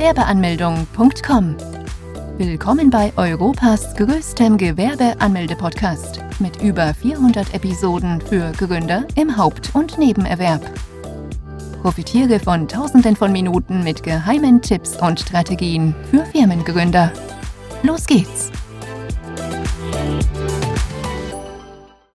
Gewerbeanmeldung.com. Willkommen bei Europas größtem Gewerbeanmelde-Podcast mit über 400 Episoden für Gründer im Haupt- und Nebenerwerb. Profitiere von Tausenden von Minuten mit geheimen Tipps und Strategien für Firmengründer. Los geht's!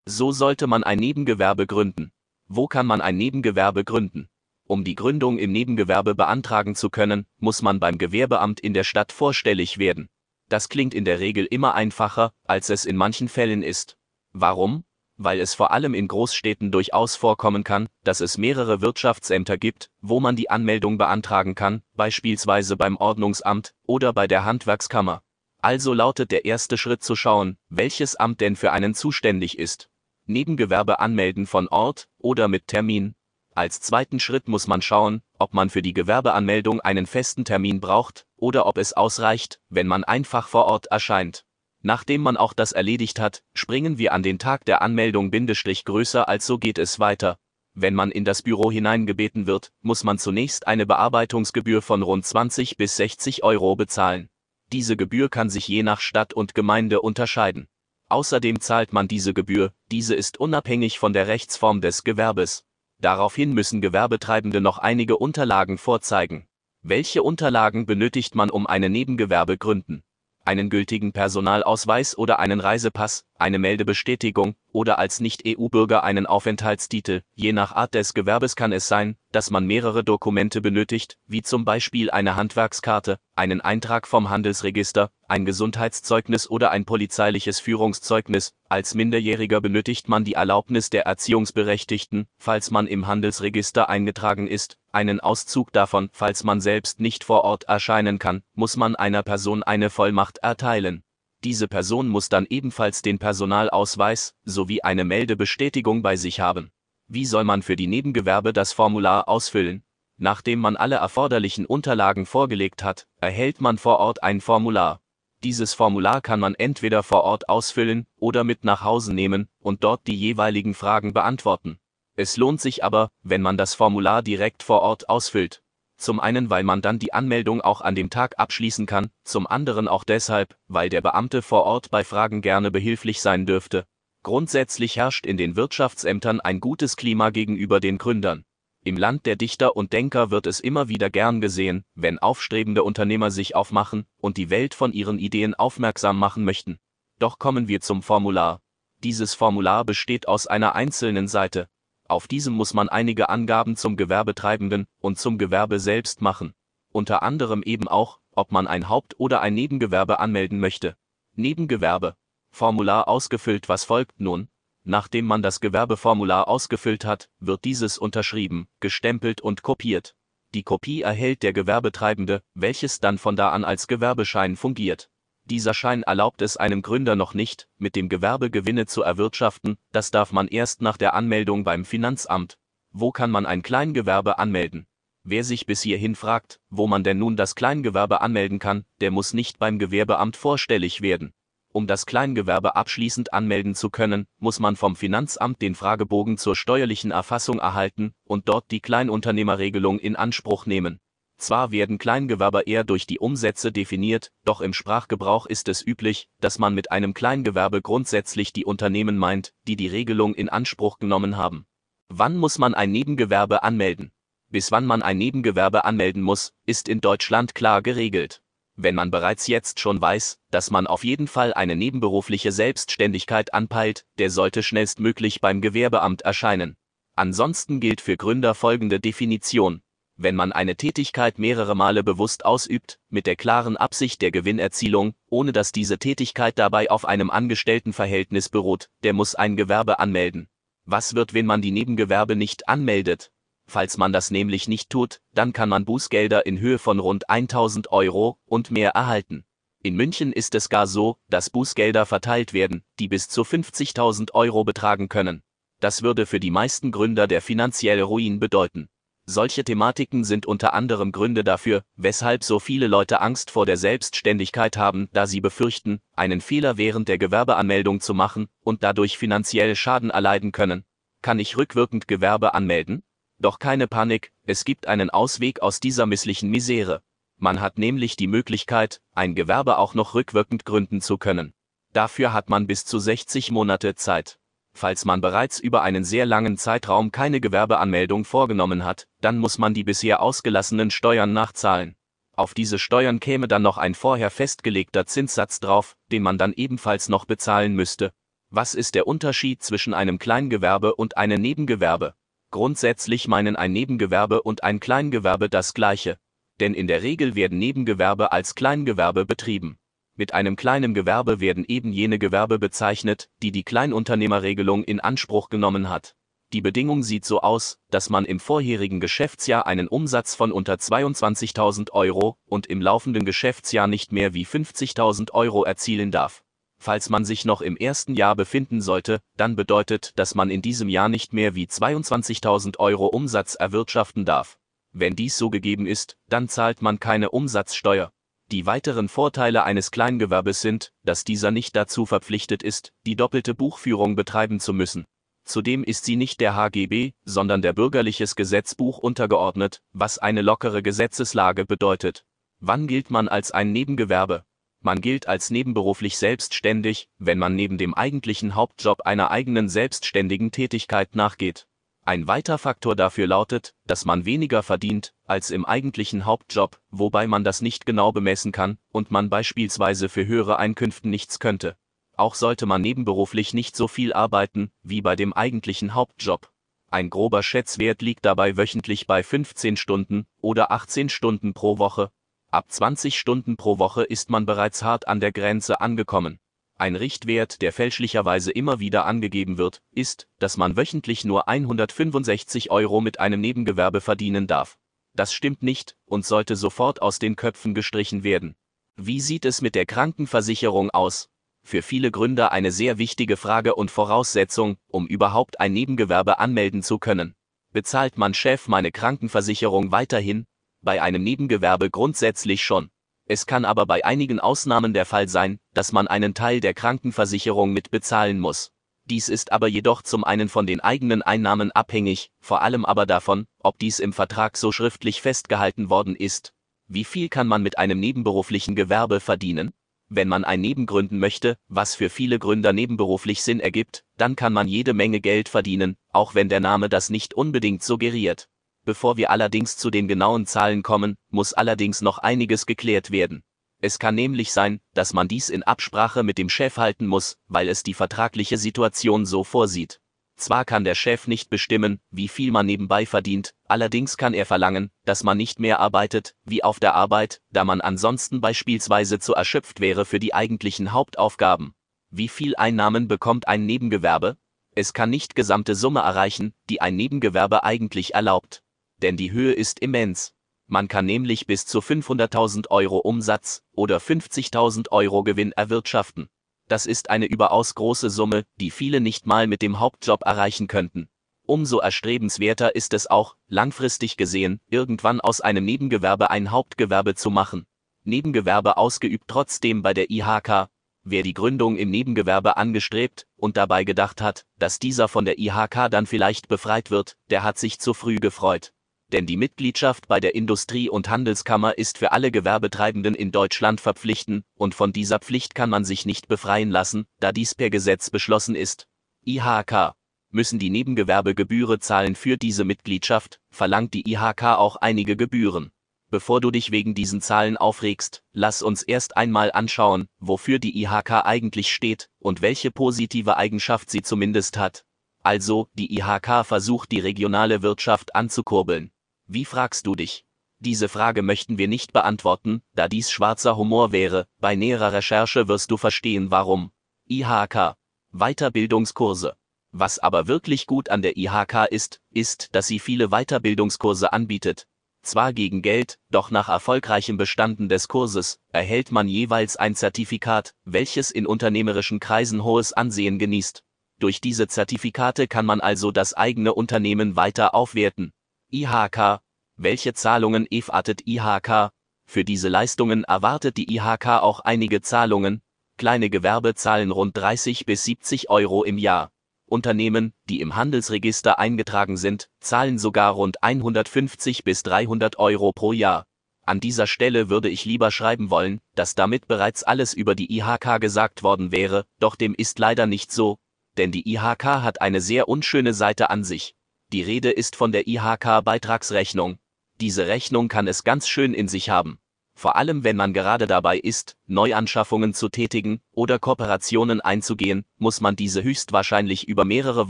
So sollte man ein Nebengewerbe gründen. Wo kann man ein Nebengewerbe gründen? Um die Gründung im Nebengewerbe beantragen zu können, muss man beim Gewerbeamt in der Stadt vorstellig werden. Das klingt in der Regel immer einfacher, als es in manchen Fällen ist. Warum? Weil es vor allem in Großstädten durchaus vorkommen kann, dass es mehrere Wirtschaftsämter gibt, wo man die Anmeldung beantragen kann, beispielsweise beim Ordnungsamt oder bei der Handwerkskammer. Also lautet der erste Schritt zu schauen, welches Amt denn für einen zuständig ist. Nebengewerbe anmelden von Ort oder mit Termin. Als zweiten Schritt muss man schauen, ob man für die Gewerbeanmeldung einen festen Termin braucht oder ob es ausreicht, wenn man einfach vor Ort erscheint. Nachdem man auch das erledigt hat, springen wir an den Tag der Anmeldung Bindestrich größer als so geht es weiter. Wenn man in das Büro hineingebeten wird, muss man zunächst eine Bearbeitungsgebühr von rund 20 bis 60 Euro bezahlen. Diese Gebühr kann sich je nach Stadt und Gemeinde unterscheiden. Außerdem zahlt man diese Gebühr, diese ist unabhängig von der Rechtsform des Gewerbes. Daraufhin müssen Gewerbetreibende noch einige Unterlagen vorzeigen. Welche Unterlagen benötigt man, um eine Nebengewerbe gründen? Einen gültigen Personalausweis oder einen Reisepass, eine Meldebestätigung oder als Nicht-EU-Bürger einen Aufenthaltstitel. Je nach Art des Gewerbes kann es sein, dass man mehrere Dokumente benötigt, wie zum Beispiel eine Handwerkskarte, einen Eintrag vom Handelsregister, ein Gesundheitszeugnis oder ein polizeiliches Führungszeugnis. Als Minderjähriger benötigt man die Erlaubnis der Erziehungsberechtigten, falls man im Handelsregister eingetragen ist, einen Auszug davon, falls man selbst nicht vor Ort erscheinen kann, muss man einer Person eine Vollmacht erteilen. Diese Person muss dann ebenfalls den Personalausweis sowie eine Meldebestätigung bei sich haben. Wie soll man für die Nebengewerbe das Formular ausfüllen? Nachdem man alle erforderlichen Unterlagen vorgelegt hat, erhält man vor Ort ein Formular. Dieses Formular kann man entweder vor Ort ausfüllen oder mit nach Hause nehmen und dort die jeweiligen Fragen beantworten. Es lohnt sich aber, wenn man das Formular direkt vor Ort ausfüllt. Zum einen, weil man dann die Anmeldung auch an dem Tag abschließen kann, zum anderen auch deshalb, weil der Beamte vor Ort bei Fragen gerne behilflich sein dürfte. Grundsätzlich herrscht in den Wirtschaftsämtern ein gutes Klima gegenüber den Gründern. Im Land der Dichter und Denker wird es immer wieder gern gesehen, wenn aufstrebende Unternehmer sich aufmachen und die Welt von ihren Ideen aufmerksam machen möchten. Doch kommen wir zum Formular. Dieses Formular besteht aus einer einzelnen Seite, auf diesem muss man einige Angaben zum Gewerbetreibenden und zum Gewerbe selbst machen. Unter anderem eben auch, ob man ein Haupt- oder ein Nebengewerbe anmelden möchte. Nebengewerbe. Formular ausgefüllt. Was folgt nun? Nachdem man das Gewerbeformular ausgefüllt hat, wird dieses unterschrieben, gestempelt und kopiert. Die Kopie erhält der Gewerbetreibende, welches dann von da an als Gewerbeschein fungiert. Dieser Schein erlaubt es einem Gründer noch nicht, mit dem Gewerbe Gewinne zu erwirtschaften, das darf man erst nach der Anmeldung beim Finanzamt. Wo kann man ein Kleingewerbe anmelden? Wer sich bis hierhin fragt, wo man denn nun das Kleingewerbe anmelden kann, der muss nicht beim Gewerbeamt vorstellig werden. Um das Kleingewerbe abschließend anmelden zu können, muss man vom Finanzamt den Fragebogen zur steuerlichen Erfassung erhalten und dort die Kleinunternehmerregelung in Anspruch nehmen. Zwar werden Kleingewerber eher durch die Umsätze definiert, doch im Sprachgebrauch ist es üblich, dass man mit einem Kleingewerbe grundsätzlich die Unternehmen meint, die die Regelung in Anspruch genommen haben. Wann muss man ein Nebengewerbe anmelden? Bis wann man ein Nebengewerbe anmelden muss, ist in Deutschland klar geregelt. Wenn man bereits jetzt schon weiß, dass man auf jeden Fall eine nebenberufliche Selbstständigkeit anpeilt, der sollte schnellstmöglich beim Gewerbeamt erscheinen. Ansonsten gilt für Gründer folgende Definition wenn man eine Tätigkeit mehrere Male bewusst ausübt, mit der klaren Absicht der Gewinnerzielung, ohne dass diese Tätigkeit dabei auf einem Angestelltenverhältnis beruht, der muss ein Gewerbe anmelden. Was wird, wenn man die Nebengewerbe nicht anmeldet? Falls man das nämlich nicht tut, dann kann man Bußgelder in Höhe von rund 1000 Euro und mehr erhalten. In München ist es gar so, dass Bußgelder verteilt werden, die bis zu 50.000 Euro betragen können. Das würde für die meisten Gründer der finanzielle Ruin bedeuten. Solche Thematiken sind unter anderem Gründe dafür, weshalb so viele Leute Angst vor der Selbstständigkeit haben, da sie befürchten, einen Fehler während der Gewerbeanmeldung zu machen und dadurch finanziell Schaden erleiden können. Kann ich rückwirkend Gewerbe anmelden? Doch keine Panik, es gibt einen Ausweg aus dieser misslichen Misere. Man hat nämlich die Möglichkeit, ein Gewerbe auch noch rückwirkend gründen zu können. Dafür hat man bis zu 60 Monate Zeit. Falls man bereits über einen sehr langen Zeitraum keine Gewerbeanmeldung vorgenommen hat, dann muss man die bisher ausgelassenen Steuern nachzahlen. Auf diese Steuern käme dann noch ein vorher festgelegter Zinssatz drauf, den man dann ebenfalls noch bezahlen müsste. Was ist der Unterschied zwischen einem Kleingewerbe und einem Nebengewerbe? Grundsätzlich meinen ein Nebengewerbe und ein Kleingewerbe das gleiche. Denn in der Regel werden Nebengewerbe als Kleingewerbe betrieben. Mit einem kleinen Gewerbe werden eben jene Gewerbe bezeichnet, die die Kleinunternehmerregelung in Anspruch genommen hat. Die Bedingung sieht so aus, dass man im vorherigen Geschäftsjahr einen Umsatz von unter 22.000 Euro und im laufenden Geschäftsjahr nicht mehr wie 50.000 Euro erzielen darf. Falls man sich noch im ersten Jahr befinden sollte, dann bedeutet, dass man in diesem Jahr nicht mehr wie 22.000 Euro Umsatz erwirtschaften darf. Wenn dies so gegeben ist, dann zahlt man keine Umsatzsteuer. Die weiteren Vorteile eines Kleingewerbes sind, dass dieser nicht dazu verpflichtet ist, die doppelte Buchführung betreiben zu müssen. Zudem ist sie nicht der HGB, sondern der bürgerliches Gesetzbuch untergeordnet, was eine lockere Gesetzeslage bedeutet. Wann gilt man als ein Nebengewerbe? Man gilt als nebenberuflich selbstständig, wenn man neben dem eigentlichen Hauptjob einer eigenen selbstständigen Tätigkeit nachgeht. Ein weiter Faktor dafür lautet, dass man weniger verdient als im eigentlichen Hauptjob, wobei man das nicht genau bemessen kann und man beispielsweise für höhere Einkünften nichts könnte. Auch sollte man nebenberuflich nicht so viel arbeiten wie bei dem eigentlichen Hauptjob. Ein grober Schätzwert liegt dabei wöchentlich bei 15 Stunden oder 18 Stunden pro Woche. Ab 20 Stunden pro Woche ist man bereits hart an der Grenze angekommen. Ein Richtwert, der fälschlicherweise immer wieder angegeben wird, ist, dass man wöchentlich nur 165 Euro mit einem Nebengewerbe verdienen darf. Das stimmt nicht und sollte sofort aus den Köpfen gestrichen werden. Wie sieht es mit der Krankenversicherung aus? Für viele Gründer eine sehr wichtige Frage und Voraussetzung, um überhaupt ein Nebengewerbe anmelden zu können. Bezahlt mein Chef meine Krankenversicherung weiterhin? Bei einem Nebengewerbe grundsätzlich schon. Es kann aber bei einigen Ausnahmen der Fall sein, dass man einen Teil der Krankenversicherung mit bezahlen muss. Dies ist aber jedoch zum einen von den eigenen Einnahmen abhängig, vor allem aber davon, ob dies im Vertrag so schriftlich festgehalten worden ist. Wie viel kann man mit einem nebenberuflichen Gewerbe verdienen? Wenn man ein Neben gründen möchte, was für viele Gründer nebenberuflich Sinn ergibt, dann kann man jede Menge Geld verdienen, auch wenn der Name das nicht unbedingt suggeriert. Bevor wir allerdings zu den genauen Zahlen kommen, muss allerdings noch einiges geklärt werden. Es kann nämlich sein, dass man dies in Absprache mit dem Chef halten muss, weil es die vertragliche Situation so vorsieht. Zwar kann der Chef nicht bestimmen, wie viel man nebenbei verdient, allerdings kann er verlangen, dass man nicht mehr arbeitet, wie auf der Arbeit, da man ansonsten beispielsweise zu erschöpft wäre für die eigentlichen Hauptaufgaben. Wie viel Einnahmen bekommt ein Nebengewerbe? Es kann nicht gesamte Summe erreichen, die ein Nebengewerbe eigentlich erlaubt denn die Höhe ist immens. Man kann nämlich bis zu 500.000 Euro Umsatz oder 50.000 Euro Gewinn erwirtschaften. Das ist eine überaus große Summe, die viele nicht mal mit dem Hauptjob erreichen könnten. Umso erstrebenswerter ist es auch, langfristig gesehen, irgendwann aus einem Nebengewerbe ein Hauptgewerbe zu machen. Nebengewerbe ausgeübt trotzdem bei der IHK. Wer die Gründung im Nebengewerbe angestrebt und dabei gedacht hat, dass dieser von der IHK dann vielleicht befreit wird, der hat sich zu früh gefreut denn die Mitgliedschaft bei der Industrie- und Handelskammer ist für alle Gewerbetreibenden in Deutschland verpflichtend, und von dieser Pflicht kann man sich nicht befreien lassen, da dies per Gesetz beschlossen ist. IHK müssen die Nebengewerbegebühre zahlen für diese Mitgliedschaft, verlangt die IHK auch einige Gebühren. Bevor du dich wegen diesen Zahlen aufregst, lass uns erst einmal anschauen, wofür die IHK eigentlich steht und welche positive Eigenschaft sie zumindest hat. Also, die IHK versucht die regionale Wirtschaft anzukurbeln. Wie fragst du dich? Diese Frage möchten wir nicht beantworten, da dies schwarzer Humor wäre, bei näherer Recherche wirst du verstehen warum. IHK. Weiterbildungskurse. Was aber wirklich gut an der IHK ist, ist, dass sie viele Weiterbildungskurse anbietet. Zwar gegen Geld, doch nach erfolgreichem Bestanden des Kurses erhält man jeweils ein Zertifikat, welches in unternehmerischen Kreisen hohes Ansehen genießt. Durch diese Zertifikate kann man also das eigene Unternehmen weiter aufwerten. IHK. Welche Zahlungen erwartet IHK? Für diese Leistungen erwartet die IHK auch einige Zahlungen. Kleine Gewerbe zahlen rund 30 bis 70 Euro im Jahr. Unternehmen, die im Handelsregister eingetragen sind, zahlen sogar rund 150 bis 300 Euro pro Jahr. An dieser Stelle würde ich lieber schreiben wollen, dass damit bereits alles über die IHK gesagt worden wäre, doch dem ist leider nicht so, denn die IHK hat eine sehr unschöne Seite an sich. Die Rede ist von der IHK-Beitragsrechnung. Diese Rechnung kann es ganz schön in sich haben. Vor allem wenn man gerade dabei ist, Neuanschaffungen zu tätigen oder Kooperationen einzugehen, muss man diese höchstwahrscheinlich über mehrere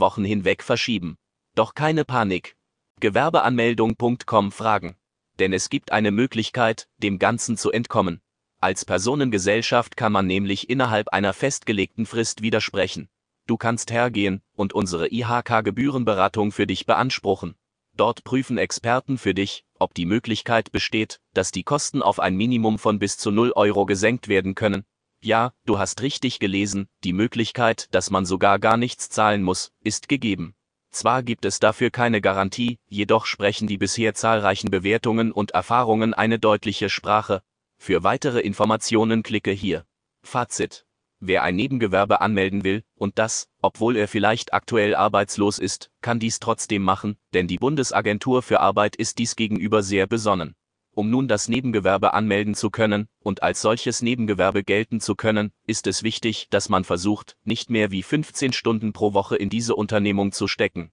Wochen hinweg verschieben. Doch keine Panik. Gewerbeanmeldung.com Fragen denn es gibt eine Möglichkeit, dem Ganzen zu entkommen. Als Personengesellschaft kann man nämlich innerhalb einer festgelegten Frist widersprechen. Du kannst hergehen und unsere IHK-Gebührenberatung für dich beanspruchen. Dort prüfen Experten für dich, ob die Möglichkeit besteht, dass die Kosten auf ein Minimum von bis zu 0 Euro gesenkt werden können. Ja, du hast richtig gelesen, die Möglichkeit, dass man sogar gar nichts zahlen muss, ist gegeben. Zwar gibt es dafür keine Garantie, jedoch sprechen die bisher zahlreichen Bewertungen und Erfahrungen eine deutliche Sprache. Für weitere Informationen klicke hier. Fazit. Wer ein Nebengewerbe anmelden will, und das, obwohl er vielleicht aktuell arbeitslos ist, kann dies trotzdem machen, denn die Bundesagentur für Arbeit ist dies gegenüber sehr besonnen. Um nun das Nebengewerbe anmelden zu können und als solches Nebengewerbe gelten zu können, ist es wichtig, dass man versucht, nicht mehr wie 15 Stunden pro Woche in diese Unternehmung zu stecken.